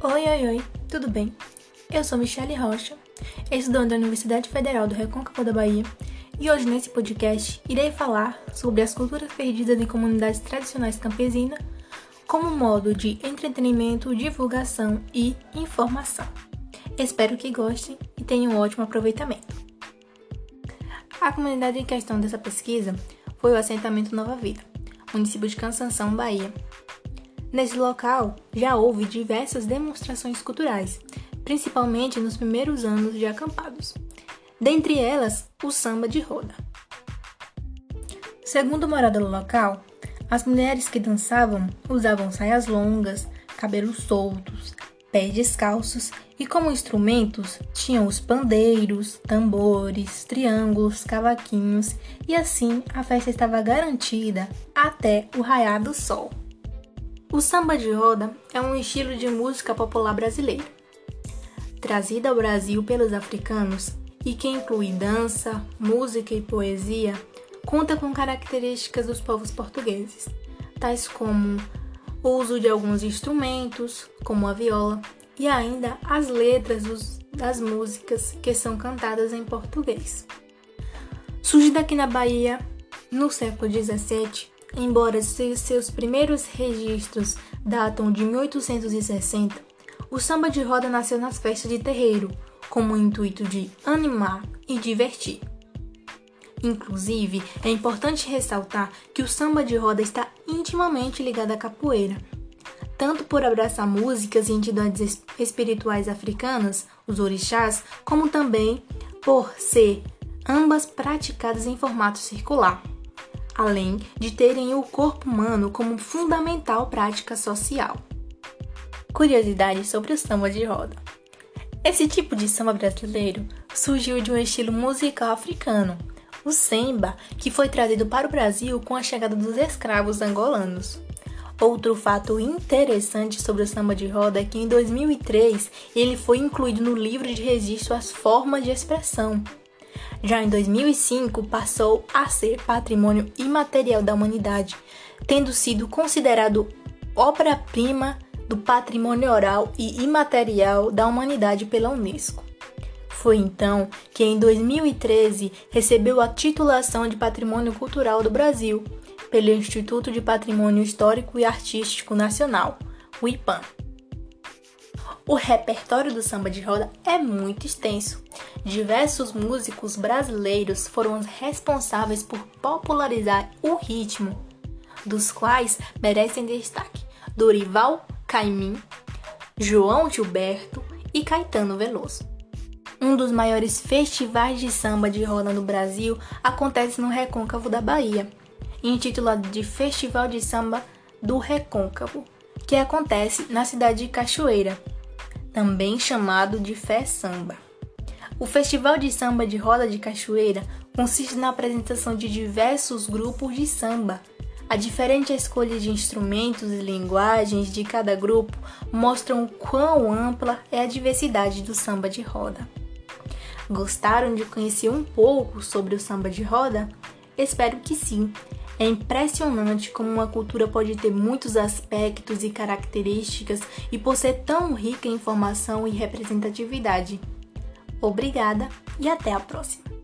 Oi, oi, oi, tudo bem? Eu sou Michele Rocha, estudante da Universidade Federal do Recôncavo da Bahia, e hoje nesse podcast irei falar sobre as culturas perdidas em comunidades tradicionais campesinas como modo de entretenimento, divulgação e informação. Espero que gostem e tenham um ótimo aproveitamento. A comunidade em questão dessa pesquisa foi o assentamento Nova Vida, município de Cansanção, Bahia, Nesse local já houve diversas demonstrações culturais, principalmente nos primeiros anos de acampados. Dentre elas, o samba de roda. Segundo o morador do local, as mulheres que dançavam usavam saias longas, cabelos soltos, pés descalços e como instrumentos tinham os pandeiros, tambores, triângulos, cavaquinhos e assim a festa estava garantida até o raiar do sol. O samba de roda é um estilo de música popular brasileiro, trazido ao Brasil pelos africanos e que inclui dança, música e poesia, conta com características dos povos portugueses, tais como o uso de alguns instrumentos, como a viola, e ainda as letras dos, das músicas que são cantadas em português. Surgido aqui na Bahia no século XVII, Embora seus primeiros registros datam de 1860, o samba de roda nasceu nas festas de terreiro, com o intuito de animar e divertir. Inclusive, é importante ressaltar que o samba de roda está intimamente ligado à capoeira, tanto por abraçar músicas e entidades espirituais africanas, os orixás, como também por ser ambas praticadas em formato circular além de terem o corpo humano como fundamental prática social. Curiosidade sobre o samba de roda. Esse tipo de samba brasileiro surgiu de um estilo musical africano, o semba, que foi trazido para o Brasil com a chegada dos escravos angolanos. Outro fato interessante sobre o samba de roda é que em 2003 ele foi incluído no livro de registro As Formas de Expressão, já em 2005, passou a ser patrimônio imaterial da humanidade, tendo sido considerado obra-prima do patrimônio oral e imaterial da humanidade pela Unesco. Foi então que, em 2013, recebeu a titulação de Patrimônio Cultural do Brasil pelo Instituto de Patrimônio Histórico e Artístico Nacional, o IPAM. O repertório do samba de roda é muito extenso. Diversos músicos brasileiros foram responsáveis por popularizar o ritmo, dos quais merecem destaque Dorival Caymmi, João Gilberto e Caetano Veloso. Um dos maiores festivais de samba de roda no Brasil acontece no Recôncavo da Bahia, intitulado de Festival de Samba do Recôncavo, que acontece na cidade de Cachoeira, também chamado de Fé Samba. O Festival de Samba de Roda de Cachoeira consiste na apresentação de diversos grupos de samba. A diferente escolha de instrumentos e linguagens de cada grupo mostram quão ampla é a diversidade do samba de roda. Gostaram de conhecer um pouco sobre o samba de roda? Espero que sim. É impressionante como uma cultura pode ter muitos aspectos e características e por ser tão rica em informação e representatividade. Obrigada e até a próxima!